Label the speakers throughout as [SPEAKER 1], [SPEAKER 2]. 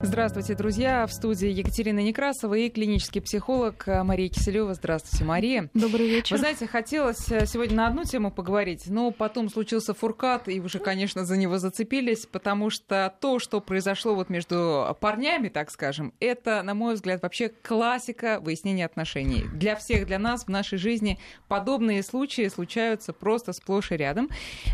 [SPEAKER 1] Здравствуйте, друзья. В студии Екатерина Некрасова и клинический психолог Мария Киселева. Здравствуйте, Мария.
[SPEAKER 2] Добрый вечер.
[SPEAKER 1] Вы знаете, хотелось э, сегодня на одну тему поговорить, но потом случился фуркат, и уже, конечно, за него зацепились, потому что то, что произошло вот между парнями, так скажем, это, на мой взгляд, вообще классика выяснения отношений. Для всех, для нас в нашей жизни подобные случаи случаются просто сплошь и рядом.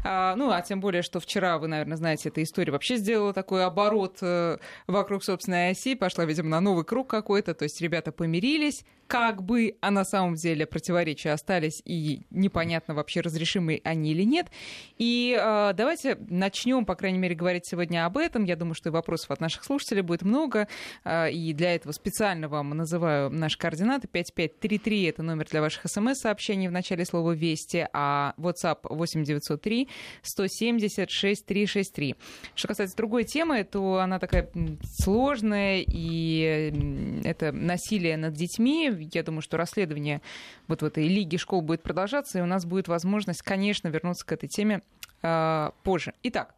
[SPEAKER 1] А, ну, а тем более, что вчера, вы, наверное, знаете, эта история вообще сделала такой оборот э, вокруг вокруг собственной оси, пошла, видимо, на новый круг какой-то, то есть ребята помирились, как бы, а на самом деле противоречия остались, и непонятно вообще, разрешимы они или нет. И э, давайте начнем, по крайней мере, говорить сегодня об этом. Я думаю, что и вопросов от наших слушателей будет много, э, и для этого специально вам называю наши координаты. 5533 — это номер для ваших смс-сообщений в начале слова «Вести», а WhatsApp 8903 170 6363. Что касается другой темы, то она такая сложная, и это насилие над детьми я думаю, что расследование вот в этой лиге школ будет продолжаться, и у нас будет возможность, конечно, вернуться к этой теме э, позже. Итак,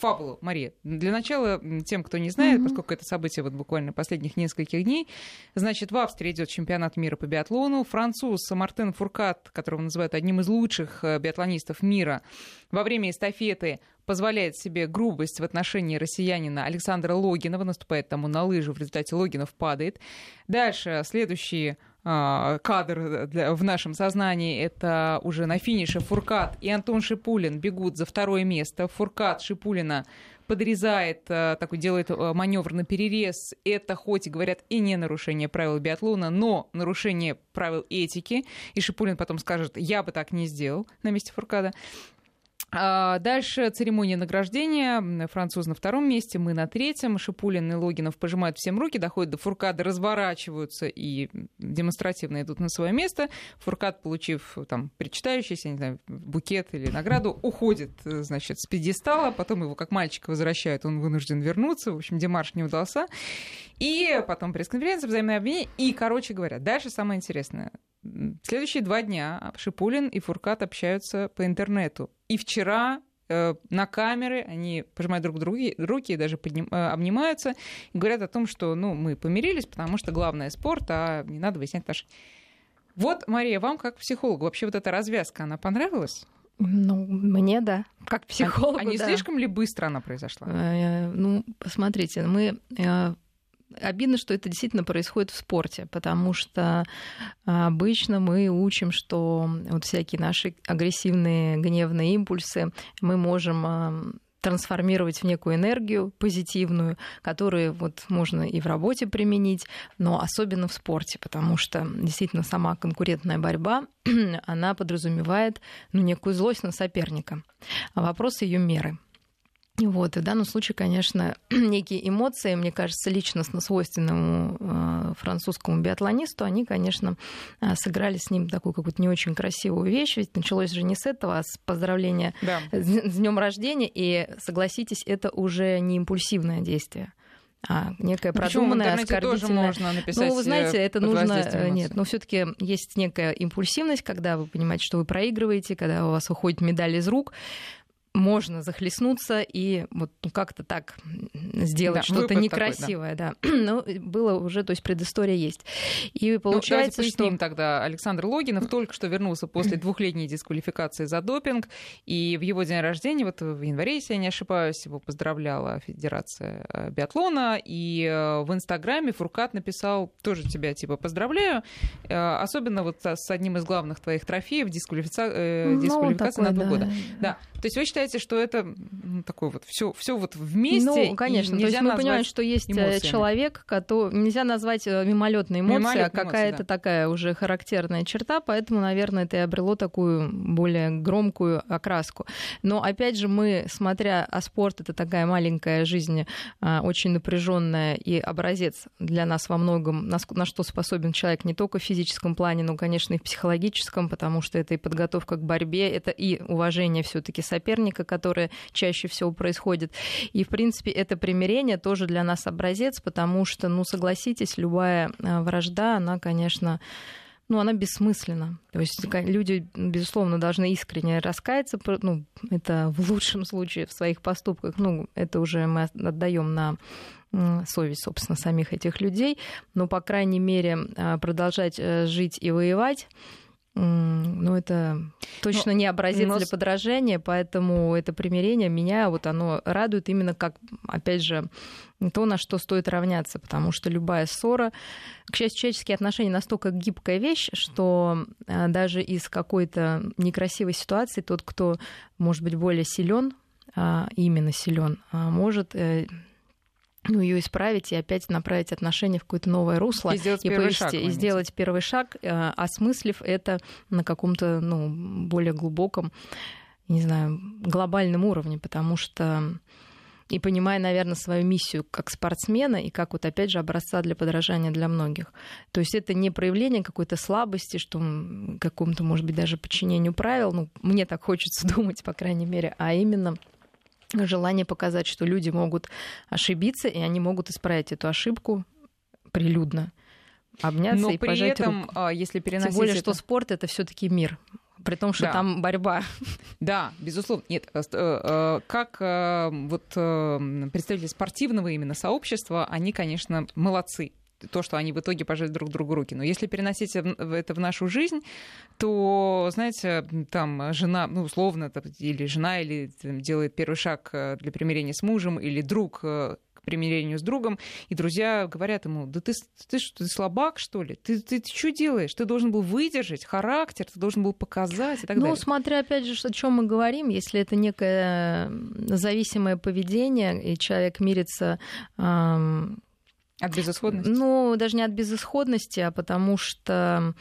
[SPEAKER 1] фабулу, Мария. Для начала, тем, кто не знает, mm-hmm. поскольку это событие вот буквально последних нескольких дней, значит, в Австрии идет чемпионат мира по биатлону. Француз Мартен Фуркат, которого называют одним из лучших э, биатлонистов мира, во время эстафеты позволяет себе грубость в отношении россиянина Александра Логинова, наступает тому на лыжу, в результате Логинов падает. Дальше следующие кадр для, в нашем сознании, это уже на финише Фуркат и Антон Шипулин бегут за второе место. Фуркат Шипулина подрезает, а, такой делает а, маневр на перерез. Это хоть и говорят и не нарушение правил биатлона, но нарушение правил этики. И Шипулин потом скажет, я бы так не сделал на месте Фуркада. А дальше церемония награждения. Француз на втором месте, мы на третьем. Шипулин и Логинов пожимают всем руки, доходят до Фуркада, разворачиваются и демонстративно идут на свое место. Фуркад, получив там причитающийся, не знаю, букет или награду, уходит, значит, с пьедестала, потом его как мальчика возвращают, он вынужден вернуться. В общем, демарш не удался. И потом пресс-конференция, взаимное обвинение. И, короче говоря, дальше самое интересное. Следующие два дня Шипулин и Фуркат общаются по интернету. И вчера э, на камеры, они пожимают друг другу руки и даже подним, э, обнимаются и говорят о том, что ну, мы помирились, потому что главное спорт, а не надо выяснять наши. Вот, Мария, вам как психологу вообще вот эта развязка, она понравилась?
[SPEAKER 2] Ну, мне да, как психологу.
[SPEAKER 1] А, а не
[SPEAKER 2] да.
[SPEAKER 1] слишком ли быстро она произошла?
[SPEAKER 2] Э, ну, посмотрите, мы обидно, что это действительно происходит в спорте, потому что а, обычно мы учим, что вот всякие наши агрессивные, гневные импульсы мы можем а, трансформировать в некую энергию позитивную, которую вот можно и в работе применить, но особенно в спорте, потому что действительно сама конкурентная борьба, она подразумевает ну, некую злость на соперника. А вопрос ее меры – вот, и в данном случае, конечно, некие эмоции, мне кажется, личностно свойственному э, французскому биатлонисту, они, конечно, э, сыграли с ним такую какую-то не очень красивую вещь, ведь началось же не с этого, а с поздравления да. с днем рождения, и, согласитесь, это уже не импульсивное действие а некая продуманная, оскорбительная.
[SPEAKER 1] Тоже можно написать
[SPEAKER 2] ну, вы знаете, это нужно... Нет, но все таки есть некая импульсивность, когда вы понимаете, что вы проигрываете, когда у вас уходит медаль из рук можно захлестнуться и вот ну, как-то так сделать да, что-то некрасивое, такой, да. да. Но было уже, то есть предыстория есть. И ну, получается,
[SPEAKER 1] ну,
[SPEAKER 2] что...
[SPEAKER 1] ним тогда Александр Логинов только что вернулся после двухлетней дисквалификации за допинг, и в его день рождения, вот в январе, если я не ошибаюсь, его поздравляла Федерация э, биатлона, и э, в Инстаграме Фуркат написал тоже тебя, типа, поздравляю, э, особенно вот с одним из главных твоих трофеев, дисквалификация, ну, дисквалификация такой, на два да. года. Да. То есть вы считаете, что это ну, такое вот все, все вот вместе?
[SPEAKER 2] Ну, конечно. То есть мы понимаем, что есть э, эмоциями. человек, который нельзя назвать э, мимолетной эмоцией, а какая-то да. такая уже характерная черта, поэтому, наверное, это и обрело такую более громкую окраску. Но опять же, мы, смотря, а спорт это такая маленькая жизнь, а, очень напряженная и образец для нас во многом, на, на что способен человек не только в физическом плане, но, конечно, и в психологическом, потому что это и подготовка к борьбе, это и уважение все-таки соперника, которое чаще всего происходит. И, в принципе, это примирение тоже для нас образец, потому что, ну, согласитесь, любая э, вражда, она, конечно, ну, она бессмысленна. То есть люди, безусловно, должны искренне раскаяться, ну, это в лучшем случае в своих поступках, ну, это уже мы отдаем на совесть, собственно, самих этих людей, но, по крайней мере, продолжать жить и воевать ну, это точно но, не образец но... для подражания, поэтому это примирение меня вот оно радует именно как, опять же, то, на что стоит равняться, потому что любая ссора, к счастью, человеческие отношения настолько гибкая вещь, что а, даже из какой-то некрасивой ситуации тот, кто, может быть, более силен, а, именно силен, а, может э, ну, ее исправить и опять направить отношения в какое-то новое русло
[SPEAKER 1] и сделать, и первый, повести, шаг,
[SPEAKER 2] и сделать первый шаг, э, осмыслив это на каком-то ну, более глубоком, не знаю, глобальном уровне, потому что и понимая, наверное, свою миссию как спортсмена и как вот опять же образца для подражания для многих. То есть это не проявление какой-то слабости, что какому-то, может быть, даже подчинению правил, ну, мне так хочется думать, по крайней мере, а именно желание показать, что люди могут ошибиться, и они могут исправить эту ошибку прилюдно обняться
[SPEAKER 1] Но
[SPEAKER 2] и
[SPEAKER 1] при
[SPEAKER 2] пожать
[SPEAKER 1] этом,
[SPEAKER 2] руку.
[SPEAKER 1] А, если переносить
[SPEAKER 2] Тем более,
[SPEAKER 1] это...
[SPEAKER 2] что спорт это все-таки мир. При том, что
[SPEAKER 1] да.
[SPEAKER 2] там борьба.
[SPEAKER 1] Да, безусловно. Нет, э, э, как э, вот представители спортивного именно сообщества, они, конечно, молодцы то, что они в итоге пожали друг другу руки. Но если переносить это в нашу жизнь, то, знаете, там жена, ну, условно, или жена, или там, делает первый шаг э, для примирения с мужем, или друг э, к примирению с другом, и друзья говорят ему, да ты, ты что, ты слабак, что ли? Ты, ты, ты что делаешь? Ты должен был выдержать характер, ты должен был показать и так
[SPEAKER 2] ну,
[SPEAKER 1] далее.
[SPEAKER 2] Ну, смотря, опять же, о чем мы говорим, если это некое зависимое поведение, и человек мирится эм,
[SPEAKER 1] от безысходности?
[SPEAKER 2] Ну, даже не от безысходности, а потому что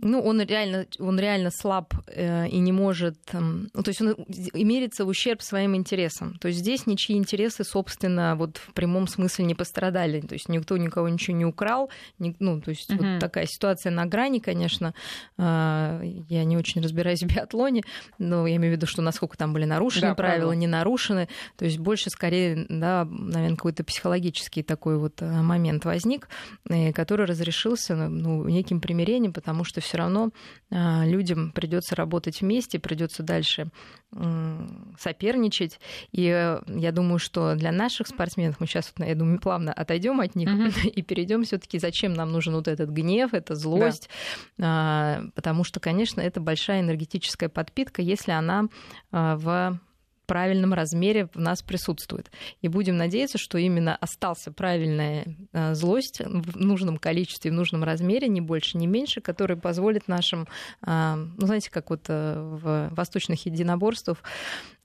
[SPEAKER 2] ну, он реально, он реально слаб э, и не может... Э, ну, то есть он мерится в ущерб своим интересам. То есть здесь ничьи интересы, собственно, вот в прямом смысле не пострадали. То есть никто никого ничего не украл. Ни, ну, то есть угу. вот такая ситуация на грани, конечно. Э, я не очень разбираюсь в биатлоне, но я имею в виду, что насколько там были нарушены да, правила, правила, не нарушены. То есть больше, скорее, да, наверное, какой-то психологический такой вот э, момент возник, э, который разрешился ну, неким примирением, потому что все равно а, людям придется работать вместе, придется дальше соперничать. И э, я думаю, что для наших спортсменов мы сейчас, я думаю, плавно отойдем от них mm-hmm. и перейдем все-таки, зачем нам нужен вот этот гнев, эта злость, да. потому что, конечно, это большая энергетическая подпитка, если она а, в правильном размере в нас присутствует. И будем надеяться, что именно остался правильная э, злость в нужном количестве, в нужном размере, не больше, не меньше, который позволит нашим, э, ну, знаете, как вот э, в восточных единоборствах,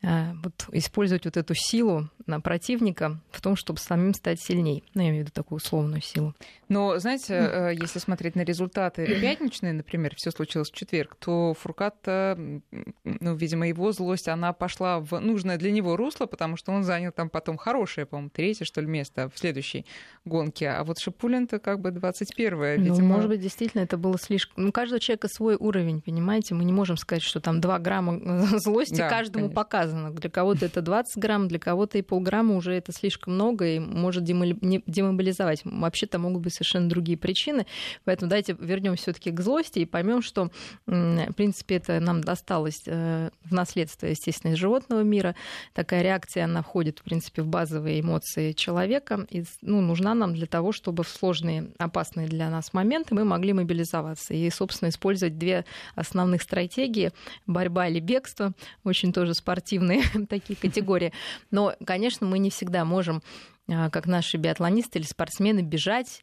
[SPEAKER 2] вот, использовать вот эту силу на противника в том, чтобы самим стать сильней. Ну, я имею в виду такую условную силу.
[SPEAKER 1] Но, знаете, если смотреть на результаты пятничные, например, все случилось в четверг, то Фуркат, ну, видимо, его злость, она пошла в нужное для него русло, потому что он занял там потом хорошее, по-моему, третье, что ли, место в следующей гонке. А вот Шипулин-то как бы 21-е, видимо.
[SPEAKER 2] Ну, может быть, действительно, это было слишком... Ну, каждого человека свой уровень, понимаете? Мы не можем сказать, что там 2 грамма злости да, каждому конечно. Показано. Для кого-то это 20 грамм, для кого-то и полграмма уже это слишком много и может демобилизовать. Вообще-то могут быть совершенно другие причины. Поэтому давайте вернемся все-таки к злости и поймем, что, в принципе, это нам досталось э, в наследство, естественно, из животного мира. Такая реакция, она входит, в принципе, в базовые эмоции человека. И ну, нужна нам для того, чтобы в сложные, опасные для нас моменты мы могли мобилизоваться. И, собственно, использовать две основных стратегии. Борьба или бегство. Очень тоже спортивные такие категории. Но, конечно, мы не всегда можем а, как наши биатлонисты или спортсмены бежать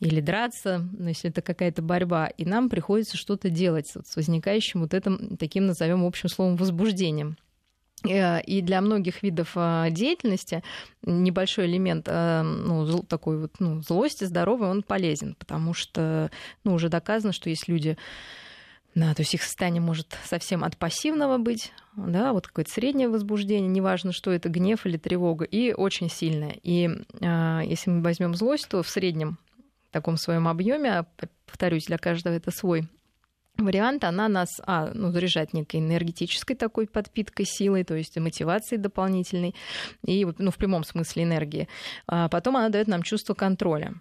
[SPEAKER 2] или драться, ну, если это какая-то борьба, и нам приходится что-то делать с возникающим вот этим таким, назовем общим словом, возбуждением. Э, и для многих видов э, деятельности небольшой элемент э, ну, такой вот ну, злости, здоровый, он полезен, потому что ну, уже доказано, что есть люди, да, то есть их состояние может совсем от пассивного быть, да, вот какое-то среднее возбуждение, неважно, что это гнев или тревога, и очень сильное. И э, если мы возьмем злость, то в среднем таком своем объеме, а, повторюсь, для каждого это свой вариант, она нас а, ну, заряжает некой энергетической такой подпиткой силой, то есть мотивацией дополнительной, и ну, в прямом смысле энергии. А потом она дает нам чувство контроля.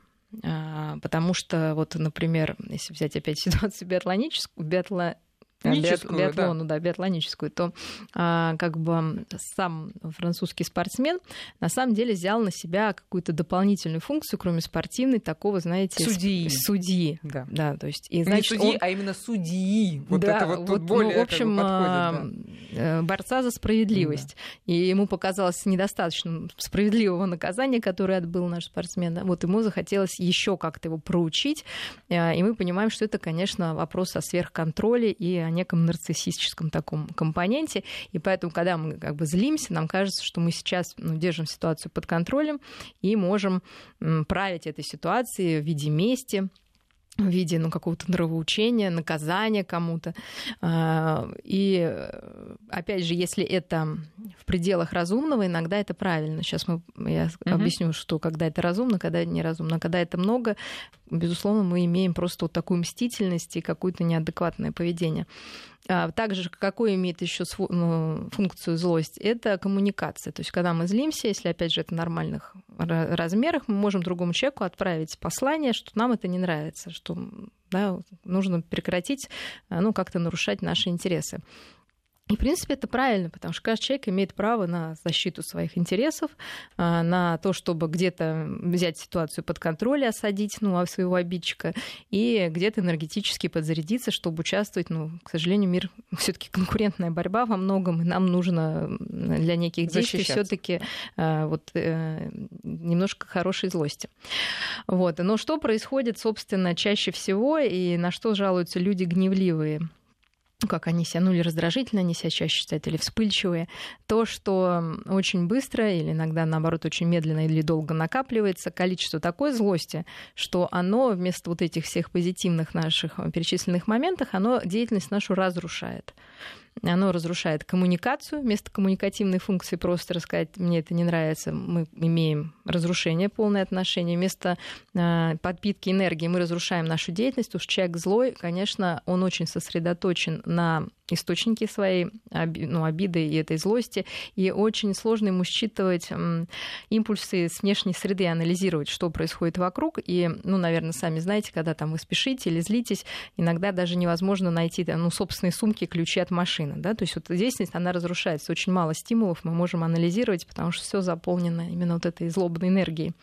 [SPEAKER 2] А, потому что, вот, например, если взять опять ситуацию биатлоническую, биатло биат, биатлону, да. да, биатлоническую, то а, как бы сам французский спортсмен на самом деле взял на себя какую-то дополнительную функцию, кроме спортивной, такого, знаете,
[SPEAKER 1] судьи.
[SPEAKER 2] Судьи.
[SPEAKER 1] Да.
[SPEAKER 2] да, то есть
[SPEAKER 1] и значит, не судьи, он... а именно судьи. Вот да, это вот, вот тут ну, более
[SPEAKER 2] в общем,
[SPEAKER 1] как бы подходит,
[SPEAKER 2] да. Э, борца за справедливость. Да. И ему показалось недостаточно справедливого наказания, которое отбыл наш спортсмен. Вот ему захотелось еще как-то его проучить, э, и мы понимаем, что это, конечно, вопрос о сверхконтроле и о неком нарциссическом таком компоненте. И поэтому, когда мы как бы злимся, нам кажется, что мы сейчас ну, держим ситуацию под контролем и можем править этой ситуацией в виде мести, в виде ну, какого-то нравоучения, наказания кому-то. А, и опять же, если это в пределах разумного, иногда это правильно. Сейчас мы, я угу. объясню, что когда это разумно, когда это неразумно. Когда это много, безусловно, мы имеем просто вот такую мстительность и какое-то неадекватное поведение. А, также какую имеет еще ну, функцию злость? Это коммуникация. То есть, когда мы злимся, если опять же это в нормальных размерах, мы можем другому человеку отправить послание, что нам это не нравится, что да, нужно прекратить ну, как-то нарушать наши интересы. И, в принципе, это правильно, потому что каждый человек имеет право на защиту своих интересов, а, на то, чтобы где-то взять ситуацию под контроль и осадить ну, а своего обидчика, и где-то энергетически подзарядиться, чтобы участвовать. Ну, к сожалению, мир все таки конкурентная борьба во многом, и нам нужно для неких действий все таки а, вот, э, немножко хорошей злости. Вот. Но что происходит, собственно, чаще всего, и на что жалуются люди гневливые? Как они себя, ну или раздражительно они себя чаще считают, или вспыльчивые, то, что очень быстро или иногда, наоборот, очень медленно или долго накапливается количество такой злости, что оно вместо вот этих всех позитивных наших перечисленных моментов, оно деятельность нашу разрушает оно разрушает коммуникацию. Вместо коммуникативной функции просто рассказать, мне это не нравится, мы имеем разрушение, полное отношение. Вместо э, подпитки энергии мы разрушаем нашу деятельность. Уж человек злой, конечно, он очень сосредоточен на источники своей ну, обиды и этой злости, и очень сложно ему считывать импульсы с внешней среды, анализировать, что происходит вокруг. И, ну, наверное, сами знаете, когда там вы спешите или злитесь, иногда даже невозможно найти ну, собственные сумки, ключи от машины. Да? То есть вот деятельность, она разрушается. Очень мало стимулов мы можем анализировать, потому что все заполнено именно вот этой злобной энергией.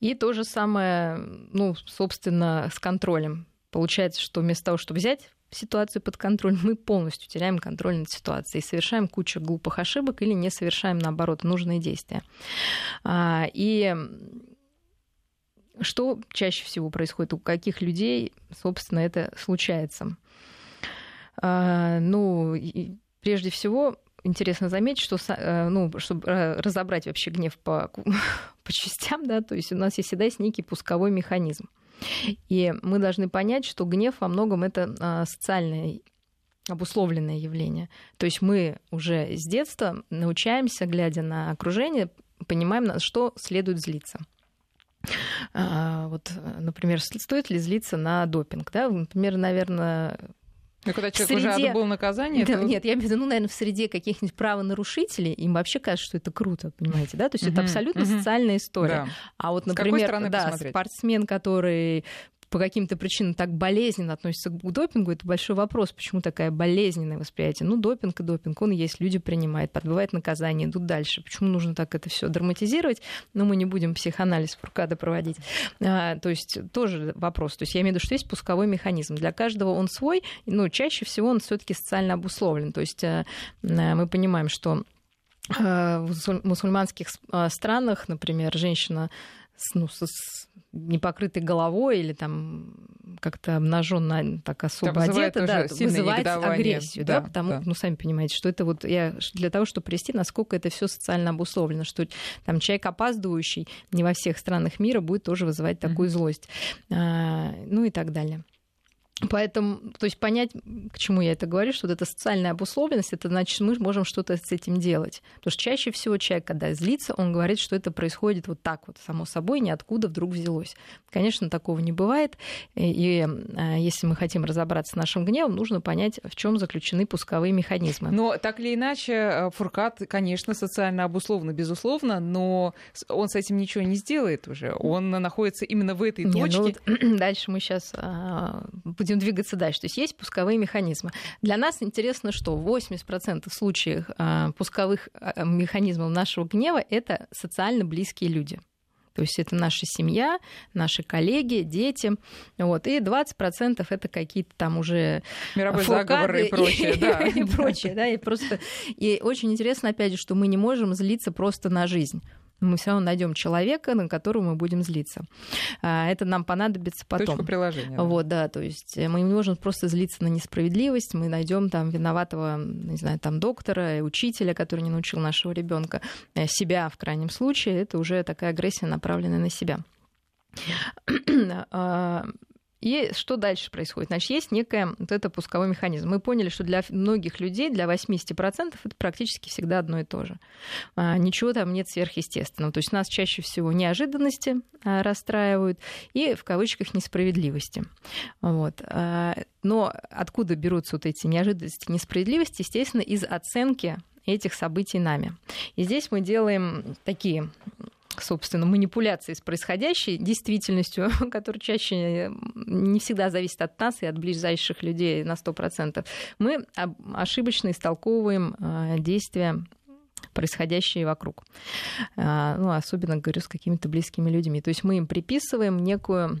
[SPEAKER 2] И то же самое, ну, собственно, с контролем. Получается, что вместо того, чтобы взять ситуацию под контроль, мы полностью теряем контроль над ситуацией совершаем кучу глупых ошибок или не совершаем, наоборот, нужные действия. А, и что чаще всего происходит? У каких людей, собственно, это случается? А, ну, прежде всего, интересно заметить, что, э, ну, чтобы разобрать вообще гнев по, по частям, да, то есть у нас есть всегда есть некий пусковой механизм. И мы должны понять, что гнев во многом это а, социальное обусловленное явление. То есть мы уже с детства научаемся, глядя на окружение, понимаем, на что следует злиться. А, вот, например, стоит ли злиться на допинг? Да? Например, наверное,
[SPEAKER 1] ну, когда человек среде... уже отбыл наказание,
[SPEAKER 2] да,
[SPEAKER 1] то...
[SPEAKER 2] Нет, я имею в виду, ну, наверное, в среде каких-нибудь правонарушителей им вообще кажется, что это круто, понимаете, да? То есть это абсолютно социальная история. Да. А вот, например, да, спортсмен, который по каким-то причинам так болезненно относится к допингу, это большой вопрос, почему такая болезненное восприятие. Ну, допинг и допинг, он есть, люди принимают, подбывает наказание, идут дальше. Почему нужно так это все драматизировать? Но мы не будем психоанализ Фуркада проводить. А, то есть тоже вопрос. То есть я имею в виду, что есть пусковой механизм. Для каждого он свой, но чаще всего он все-таки социально обусловлен. То есть а, мы понимаем, что а, в мусульманских странах, например, женщина с, ну, с непокрытой головой или там как-то обнаженно так особо одета, да, вызывать агрессию, да, да потому, да. ну, сами понимаете, что это вот я для того, чтобы привести, насколько это все социально обусловлено, что там человек опаздывающий не во всех странах мира будет тоже вызывать такую mm-hmm. злость, а, ну и так далее. Поэтому, то есть понять, к чему я это говорю, что вот эта социальная обусловленность, это значит, мы можем что-то с этим делать. Потому что чаще всего человек, когда злится, он говорит, что это происходит вот так вот, само собой, ниоткуда вдруг взялось. Конечно, такого не бывает. И э, если мы хотим разобраться с нашим гневом, нужно понять, в чем заключены пусковые механизмы.
[SPEAKER 1] Но так или иначе, э, Фуркат, конечно, социально обусловлен, безусловно, но он с этим ничего не сделает уже. Он находится именно в этой точке. Не, ну
[SPEAKER 2] вот дальше мы сейчас а, будем будем двигаться дальше. То есть есть пусковые механизмы. Для нас интересно, что 80% случаев а, пусковых а, механизмов нашего гнева это социально близкие люди. То есть это наша семья, наши коллеги, дети. Вот. И 20% это какие-то там уже
[SPEAKER 1] Мировой заговор и прочее. Да.
[SPEAKER 2] И прочее, да. И, просто... и очень интересно, опять же, что мы не можем злиться просто на жизнь мы все равно найдем человека, на которого мы будем злиться. А, это нам понадобится потом.
[SPEAKER 1] Точку приложения. Да.
[SPEAKER 2] Вот, да, то есть мы не можем просто злиться на несправедливость, мы найдем там виноватого, не знаю, там доктора, учителя, который не научил нашего ребенка, э, себя в крайнем случае, это уже такая агрессия, направленная на себя. И что дальше происходит? Значит, есть некая вот это пусковой механизм. Мы поняли, что для многих людей, для 80% это практически всегда одно и то же. А, ничего там нет сверхъестественного. То есть нас чаще всего неожиданности а, расстраивают и, в кавычках, несправедливости. Вот. А, но откуда берутся вот эти неожиданности, несправедливости? Естественно, из оценки этих событий нами. И здесь мы делаем такие собственно, манипуляции с происходящей действительностью, которая чаще не всегда зависит от нас и от ближайших людей на 100%, мы ошибочно истолковываем э, действия происходящие вокруг. А, ну, особенно, говорю, с какими-то близкими людьми. То есть мы им приписываем некую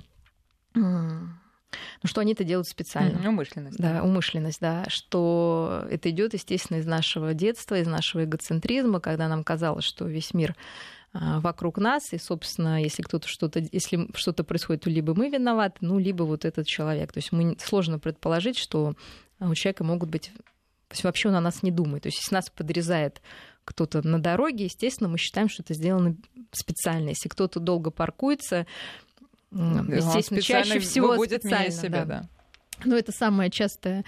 [SPEAKER 2] ну, что они это делают специально.
[SPEAKER 1] Умышленность.
[SPEAKER 2] Да, умышленность, да. Что это идет, естественно, из нашего детства, из нашего эгоцентризма, когда нам казалось, что весь мир вокруг нас, и, собственно, если кто-то что-то, если что-то происходит, то либо мы виноваты, ну, либо вот этот человек. То есть мы сложно предположить, что у человека могут быть... То есть вообще он о нас не думает. То есть если нас подрезает кто-то на дороге, естественно, мы считаем, что это сделано специально. Если кто-то долго паркуется, естественно, чаще всего
[SPEAKER 1] будет специально. Себя, да. да.
[SPEAKER 2] Ну, это самая частая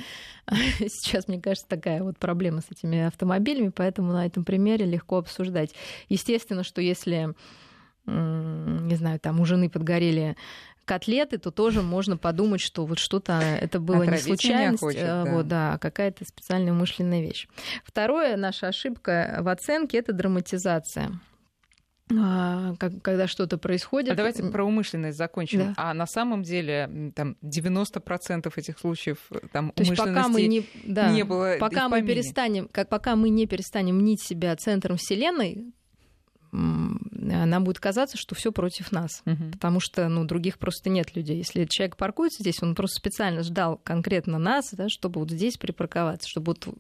[SPEAKER 2] сейчас, мне кажется, такая вот проблема с этими автомобилями, поэтому на этом примере легко обсуждать. Естественно, что если, не знаю, там у жены подгорели котлеты, то тоже можно подумать, что вот что-то это было не случайность,
[SPEAKER 1] хочет,
[SPEAKER 2] да. вот, да, а какая-то специальная умышленная вещь. Второе, наша ошибка в оценке это драматизация. А, когда что-то происходит. А
[SPEAKER 1] давайте про умышленность закончим. Да. А на самом деле там 90% этих случаев э, там То умышленности пока мы не, да, не было.
[SPEAKER 2] Пока мы перестанем, как пока мы не перестанем мнить себя центром Вселенной, нам будет казаться, что все против нас, угу. потому что ну, других просто нет людей. Если человек паркуется здесь, он просто специально ждал конкретно нас, да, чтобы вот здесь припарковаться, чтобы вот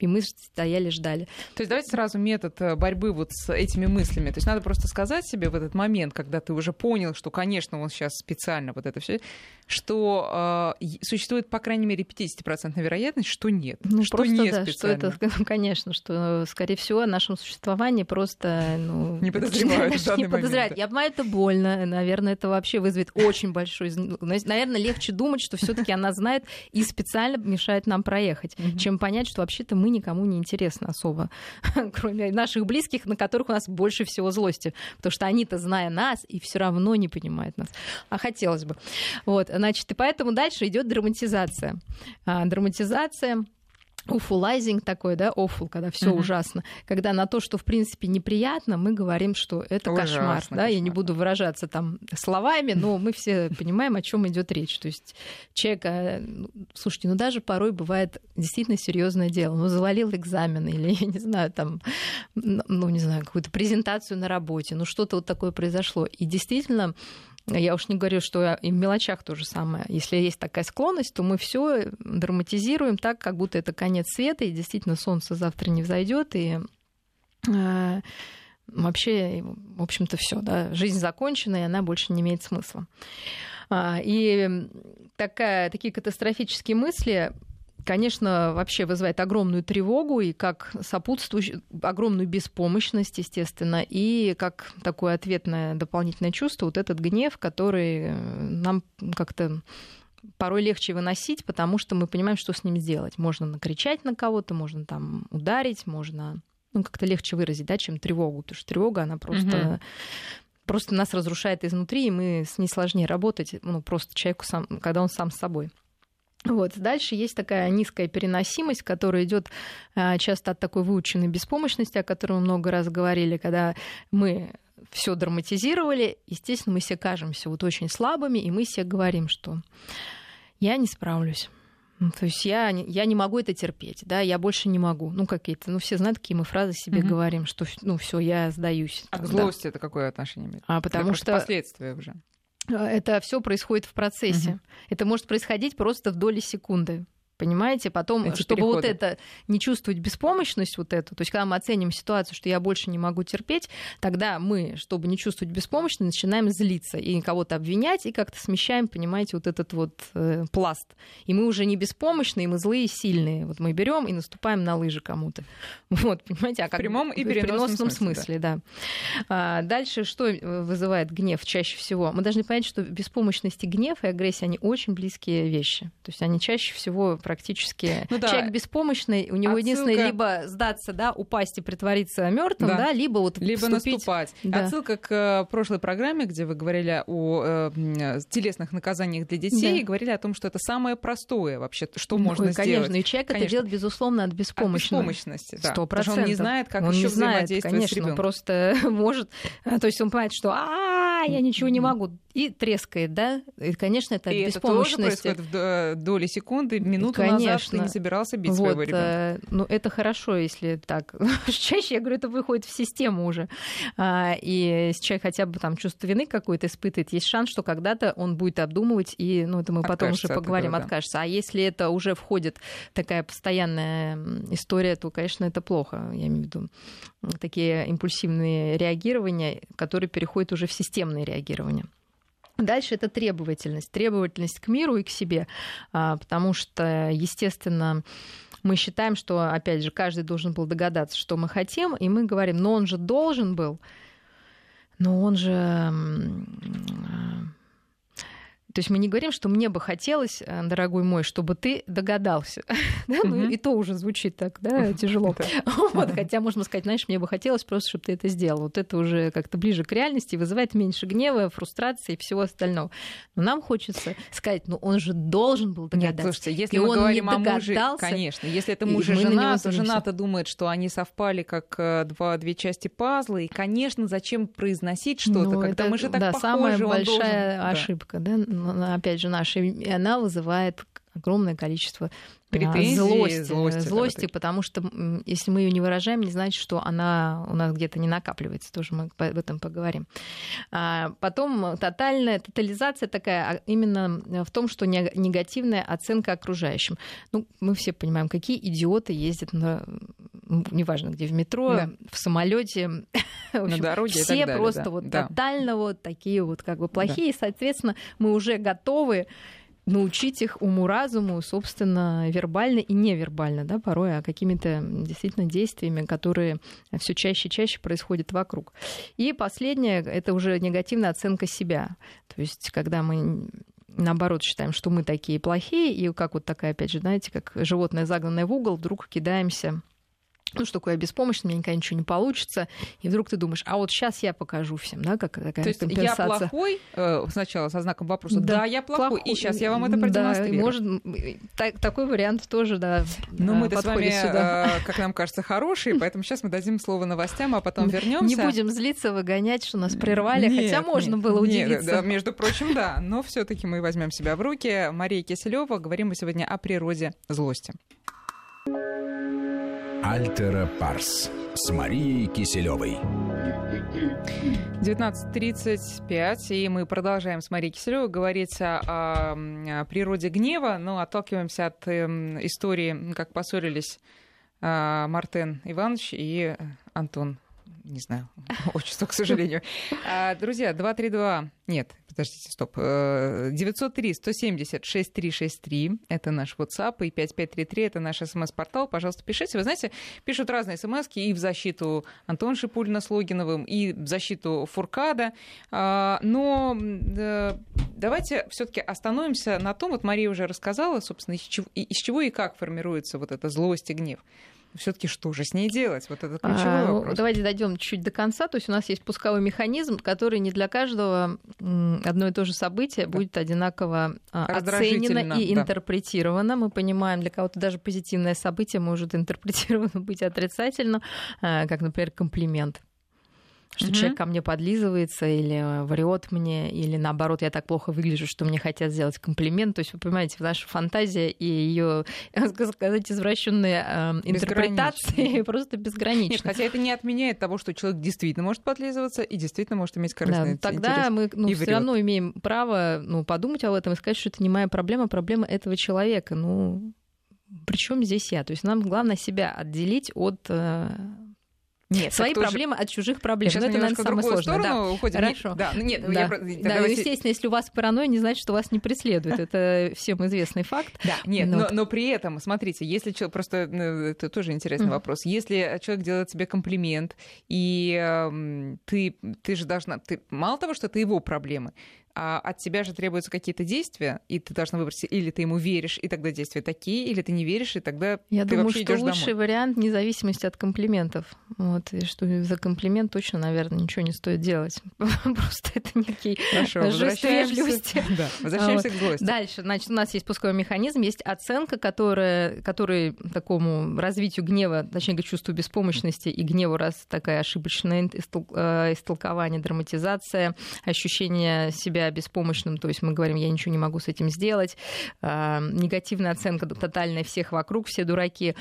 [SPEAKER 2] и мы стояли, ждали.
[SPEAKER 1] То есть давайте сразу метод э, борьбы вот с этими мыслями. То есть надо просто сказать себе в этот момент, когда ты уже понял, что, конечно, он сейчас специально вот это все, что э, существует, по крайней мере, 50% вероятность, что нет,
[SPEAKER 2] ну,
[SPEAKER 1] что
[SPEAKER 2] просто,
[SPEAKER 1] не
[SPEAKER 2] да,
[SPEAKER 1] специально.
[SPEAKER 2] Что это, конечно, что, скорее всего, о нашем существовании просто ну,
[SPEAKER 1] не подозревают данный
[SPEAKER 2] не подозревают. Я понимаю, это больно. Наверное, это вообще вызовет очень большой... Наверное, легче думать, что все таки она знает и специально мешает нам проехать, чем понять, что вообще-то мы никому не интересны особо, кроме наших близких, на которых у нас больше всего злости. Потому что они-то, зная нас, и все равно не понимают нас. А хотелось бы. Вот, значит, и поэтому дальше идет драматизация. А, драматизация уфулайзинг такой, да, офул, когда все uh-huh. ужасно. Когда на то, что в принципе неприятно, мы говорим, что это Ужасно, кошмар, да, кошмар. я не буду выражаться там словами, но мы все понимаем, о чем идет речь. То есть человек, э, ну, слушайте, ну даже порой бывает действительно серьезное дело, ну завалил экзамен или я не знаю там, ну не знаю какую-то презентацию на работе, ну что-то вот такое произошло, и действительно я уж не говорю, что и в мелочах то же самое. Если есть такая склонность, то мы все драматизируем так, как будто это конец света, и действительно солнце завтра не взойдет, и э, вообще, в общем-то, все, да, жизнь закончена, и она больше не имеет смысла. А, и такая, такие катастрофические мысли конечно, вообще вызывает огромную тревогу и как сопутствующую огромную беспомощность, естественно, и как такое ответное дополнительное чувство, вот этот гнев, который нам как-то порой легче выносить, потому что мы понимаем, что с ним сделать. Можно накричать на кого-то, можно там ударить, можно ну, как-то легче выразить, да, чем тревогу, потому что тревога, она просто угу просто нас разрушает изнутри, и мы с ней сложнее работать, ну, просто человеку сам, когда он сам с собой. Вот. Дальше есть такая низкая переносимость, которая идет а, часто от такой выученной беспомощности, о которой мы много раз говорили, когда мы все драматизировали, естественно, мы себе кажемся вот очень слабыми, и мы себе говорим, что Я не справлюсь. Ну, то есть я, я не могу это терпеть, да, я больше не могу. Ну, какие-то, ну, все знают, какие мы фразы себе угу. говорим, что, ну, все, я сдаюсь.
[SPEAKER 1] А к злости это какое отношение имеет?
[SPEAKER 2] А потому что...
[SPEAKER 1] Последствия уже.
[SPEAKER 2] Это все происходит в процессе. Угу. Это может происходить просто в доли секунды. Понимаете? Потом, Эти чтобы переходы. вот это не чувствовать беспомощность вот эту, то есть когда мы оценим ситуацию, что я больше не могу терпеть, тогда мы, чтобы не чувствовать беспомощность, начинаем злиться и кого-то обвинять, и как-то смещаем, понимаете, вот этот вот э, пласт. И мы уже не беспомощные, мы злые, сильные. Вот мы берем и наступаем на лыжи кому-то. Вот, понимаете?
[SPEAKER 1] А как... В прямом и переносном,
[SPEAKER 2] смысле, смысле, да. да. А, дальше что вызывает гнев чаще всего? Мы должны понять, что беспомощность и гнев и агрессия, они очень близкие вещи. То есть они чаще всего практически ну, да. человек беспомощный, у него Отсылка... единственное либо сдаться, да, упасть и притвориться мертвым, да, да либо вот
[SPEAKER 1] либо вступить... наступать. Да. Отсылка к э, прошлой программе, где вы говорили о э, телесных наказаниях для детей, да. и говорили о том, что это самое простое вообще, что
[SPEAKER 2] ну,
[SPEAKER 1] можно
[SPEAKER 2] конечно,
[SPEAKER 1] сделать.
[SPEAKER 2] Конечно, и человек конечно. это делает безусловно от беспомощности.
[SPEAKER 1] От беспомощности, да.
[SPEAKER 2] Сто процентов.
[SPEAKER 1] Он не знает, как
[SPEAKER 2] он
[SPEAKER 1] еще
[SPEAKER 2] не знает,
[SPEAKER 1] взаимодействовать
[SPEAKER 2] конечно, просто может, то есть он понимает, что а я ничего не могу, и трескает, да, и, конечно, это
[SPEAKER 1] и
[SPEAKER 2] беспомощности.
[SPEAKER 1] это тоже происходит в доли секунды, минуту конечно. назад ты не собирался бить
[SPEAKER 2] вот,
[SPEAKER 1] своего ребенка. Э,
[SPEAKER 2] ну, это хорошо, если так. Чаще, я говорю, это выходит в систему уже. А, и если человек хотя бы там чувство вины какое-то испытывает, есть шанс, что когда-то он будет обдумывать, и, ну, это мы потом уже поговорим, этого, да. откажется. А если это уже входит такая постоянная история, то, конечно, это плохо, я имею в виду такие импульсивные реагирования, которые переходят уже в системные реагирования. Дальше это требовательность. Требовательность к миру и к себе. А, потому что, естественно, мы считаем, что, опять же, каждый должен был догадаться, что мы хотим, и мы говорим, но он же должен был, но он же то есть мы не говорим, что мне бы хотелось, э, дорогой мой, чтобы ты догадался. да? ну, и то уже звучит так, да, тяжело. вот, хотя можно сказать, знаешь, мне бы хотелось просто, чтобы ты это сделал. Вот это уже как-то ближе к реальности, вызывает меньше гнева, фрустрации и всего остального. Но нам хочется сказать, ну он же должен был догадаться. Нет,
[SPEAKER 1] слушайте, если и мы говорим о муже, конечно, если это муж и жена, то жена-то думает, что они совпали как э, два, две части пазла, и, конечно, зачем произносить что-то, ну, когда это, мы же так да, похожи,
[SPEAKER 2] самая большая должен... ошибка, да, опять же, наша, она вызывает огромное количество
[SPEAKER 1] Претензии,
[SPEAKER 2] злости,
[SPEAKER 1] злости,
[SPEAKER 2] злости потому что если мы ее не выражаем, не значит, что она у нас где-то не накапливается. Тоже мы об этом поговорим. А потом тотальная тотализация такая а именно в том, что негативная оценка окружающим. Ну, мы все понимаем, какие идиоты ездят на неважно где в метро, да. в самолете,
[SPEAKER 1] на дороге
[SPEAKER 2] все
[SPEAKER 1] далее,
[SPEAKER 2] просто
[SPEAKER 1] да.
[SPEAKER 2] вот
[SPEAKER 1] да.
[SPEAKER 2] тотально вот такие вот как бы плохие, да. и соответственно мы уже готовы научить их уму-разуму, собственно, вербально и невербально, да, порой, а какими-то действительно действиями, которые все чаще и чаще происходят вокруг. И последнее — это уже негативная оценка себя. То есть, когда мы наоборот считаем, что мы такие плохие, и как вот такая, опять же, знаете, как животное загнанное в угол, вдруг кидаемся ну, что такое беспомощный, у меня никогда ничего не получится. И вдруг ты думаешь, а вот сейчас я покажу всем, да, как такая
[SPEAKER 1] То есть компенсация. я плохой, э, сначала со знаком вопроса, да, да я плохой, плохой, и сейчас я вам это продемонстрирую.
[SPEAKER 2] Да, может, так, такой вариант тоже, да,
[SPEAKER 1] Ну, мы-то с вами, сюда. Э, как нам кажется, хорошие, поэтому сейчас мы дадим слово новостям, а потом вернемся.
[SPEAKER 2] Не будем злиться, выгонять, что нас прервали, нет, хотя можно нет, было удивиться. Нет,
[SPEAKER 1] да, между прочим, да, но все таки мы возьмем себя в руки. Мария Киселева, говорим мы сегодня о природе злости.
[SPEAKER 3] Альтера Парс с Марией Киселевой.
[SPEAKER 1] 19.35, и мы продолжаем с Марией Киселевой говорить о, о природе гнева, но отталкиваемся от э, истории, как поссорились э, Мартен Иванович и Антон не знаю, отчество, к сожалению. А, друзья, 232, нет, подождите, стоп, 903-170-6363, э, это наш WhatsApp, и 5533, это наш смс-портал, пожалуйста, пишите. Вы знаете, пишут разные смс и в защиту Антона Шипулина с Логиновым, и в защиту Фуркада, а, но давайте все таки остановимся на том, вот Мария уже рассказала, собственно, из чего, из чего и как формируется вот эта злость и гнев все-таки что же с ней делать? Вот это ключевой а, вопрос.
[SPEAKER 2] Давайте дойдем чуть до конца. То есть у нас есть пусковой механизм, который не для каждого одно и то же событие да. будет одинаково а, оценено и да. интерпретировано. Мы понимаем, для кого-то даже позитивное событие может интерпретировано быть отрицательно, а, как, например, комплимент. Что угу. человек ко мне подлизывается или врет мне, или наоборот, я так плохо выгляжу, что мне хотят сделать комплимент. То есть, вы понимаете, наша фантазия и ее, сказать, извращенные э, интерпретации просто безграничны. Нет,
[SPEAKER 1] хотя это не отменяет того, что человек действительно может подлизываться и действительно может иметь корыстный
[SPEAKER 2] да, Тогда интерес мы ну, все равно имеем право ну, подумать об этом и сказать, что это не моя проблема, проблема этого человека. Ну, причем здесь я? То есть нам главное себя отделить от э, нет, свои проблемы же... от чужих проблем.
[SPEAKER 1] Сейчас Но
[SPEAKER 2] это,
[SPEAKER 1] наверное, самое сложное. Да. Уходим.
[SPEAKER 2] Хорошо.
[SPEAKER 1] Да,
[SPEAKER 2] ну, нет, да. Я... да, давайте... естественно, если у вас паранойя, не значит, что вас не преследует. Это всем известный факт.
[SPEAKER 1] Да, нет, но, но при этом, смотрите, если человек, просто ну, это тоже интересный mm. вопрос, если человек делает тебе комплимент, и э, ты, ты же должна, ты, мало того, что это его проблемы, от тебя же требуются какие-то действия, и ты должна выбрать, или ты ему веришь, и тогда действия такие, или ты не веришь, и тогда
[SPEAKER 2] Я
[SPEAKER 1] ты
[SPEAKER 2] думаю, что лучший
[SPEAKER 1] домой.
[SPEAKER 2] вариант вне зависимости от комплиментов. Вот, и что за комплимент точно, наверное, ничего не стоит делать. Просто это некий
[SPEAKER 1] Хорошо,
[SPEAKER 2] жест вежливости.
[SPEAKER 1] Да, возвращаемся вот. к злости.
[SPEAKER 2] Дальше, значит, у нас есть пусковой механизм, есть оценка, которая, который такому развитию гнева, точнее чувству беспомощности и гневу, раз такая ошибочное э, истолкование, драматизация, ощущение себя беспомощным, то есть мы говорим, я ничего не могу с этим сделать, а, негативная оценка тотальная всех вокруг, все дураки,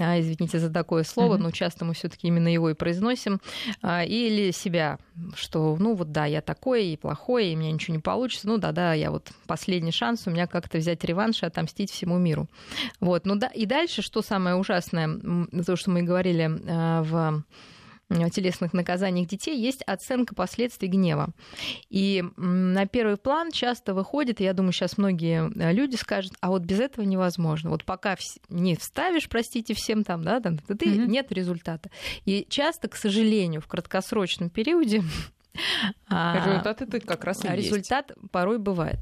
[SPEAKER 2] а, извините за такое слово, но часто мы все-таки именно его и произносим, а, или себя, что, ну вот да, я такой и плохой, и у меня ничего не получится, ну да-да, я вот последний шанс у меня как-то взять реванш и отомстить всему миру. Вот, ну да, и дальше, что самое ужасное, то, что мы говорили в телесных наказаниях детей есть оценка последствий гнева. И на первый план часто выходит, и я думаю, сейчас многие э, люди скажут, а вот без этого невозможно. Вот пока не вставишь, простите всем там, да, там, ты mm-hmm. нет результата. И часто, к сожалению, в краткосрочном периоде
[SPEAKER 1] а, Результат это как раз и
[SPEAKER 2] Результат
[SPEAKER 1] есть.
[SPEAKER 2] порой бывает.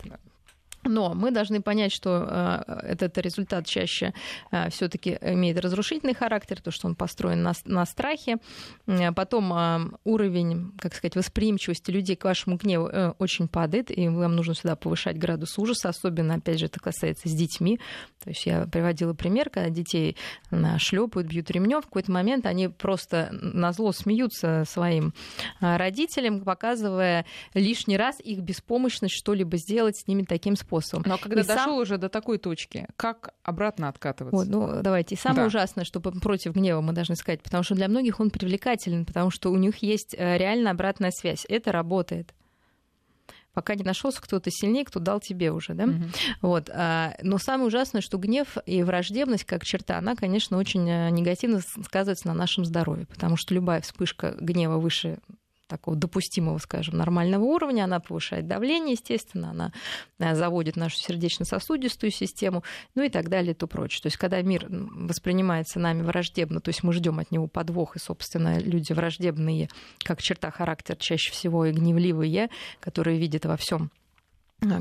[SPEAKER 2] Но мы должны понять, что э, этот результат чаще э, все-таки имеет разрушительный характер, то, что он построен на, на страхе. Э, потом уровень, как сказать, восприимчивости людей к вашему гневу очень падает, и вам нужно сюда повышать градус ужаса, особенно, опять же, это касается с детьми. То есть я приводила пример, когда детей шлепают, бьют ремнем, в какой-то момент они просто на зло смеются своим родителям, показывая лишний раз их беспомощность что-либо сделать с ними таким способом способом.
[SPEAKER 1] Но когда и дошел сам... уже до такой точки, как обратно откатываться?
[SPEAKER 2] Вот, ну, давайте. И самое да. ужасное, что против гнева мы должны сказать, потому что для многих он привлекателен, потому что у них есть э, реально обратная связь. Это работает пока не нашелся кто-то сильнее, кто дал тебе уже, да? Угу. Вот. А, но самое ужасное, что гнев и враждебность как черта, она, конечно, очень э, негативно сказывается на нашем здоровье, потому что любая вспышка гнева выше такого допустимого, скажем, нормального уровня, она повышает давление, естественно, она э, заводит нашу сердечно-сосудистую систему, ну и так далее и то прочее. То есть, когда мир воспринимается нами враждебно, то есть мы ждем от него подвох, и, собственно, люди враждебные, как черта характера, чаще всего и гневливые, которые видят во всем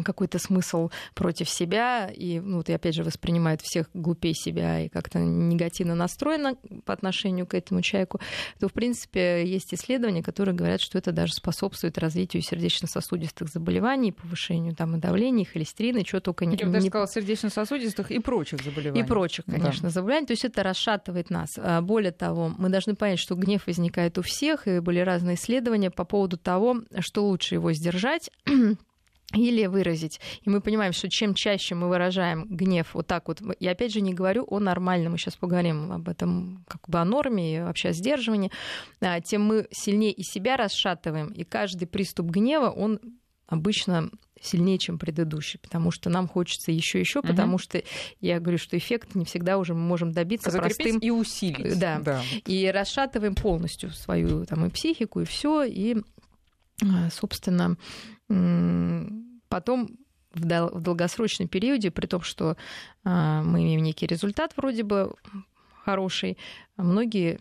[SPEAKER 2] какой-то смысл против себя, и, ну, вот, и опять же воспринимает всех глупей себя и как-то негативно настроена по отношению к этому человеку, то, в принципе, есть исследования, которые говорят, что это даже способствует развитию сердечно-сосудистых заболеваний, повышению там и давления, и холестерина, и чего только
[SPEAKER 1] не... Я бы даже не... сказала, сердечно-сосудистых и прочих заболеваний.
[SPEAKER 2] И прочих, конечно, да. заболеваний. То есть это расшатывает нас. А более того, мы должны понять, что гнев возникает у всех, и были разные исследования по поводу того, что лучше его сдержать, или выразить. И мы понимаем, что чем чаще мы выражаем гнев вот так вот, я опять же не говорю о нормальном, мы сейчас поговорим об этом, как бы о норме и вообще о сдерживании, а, тем мы сильнее и себя расшатываем, и каждый приступ гнева, он обычно сильнее, чем предыдущий, потому что нам хочется еще еще, угу. потому что я говорю, что эффект не всегда уже мы можем добиться
[SPEAKER 1] Закрепить
[SPEAKER 2] простым
[SPEAKER 1] и усилить,
[SPEAKER 2] да, да, и расшатываем полностью свою там и психику и все, и а, собственно потом в долгосрочном периоде, при том, что а, мы имеем некий результат вроде бы хороший, многие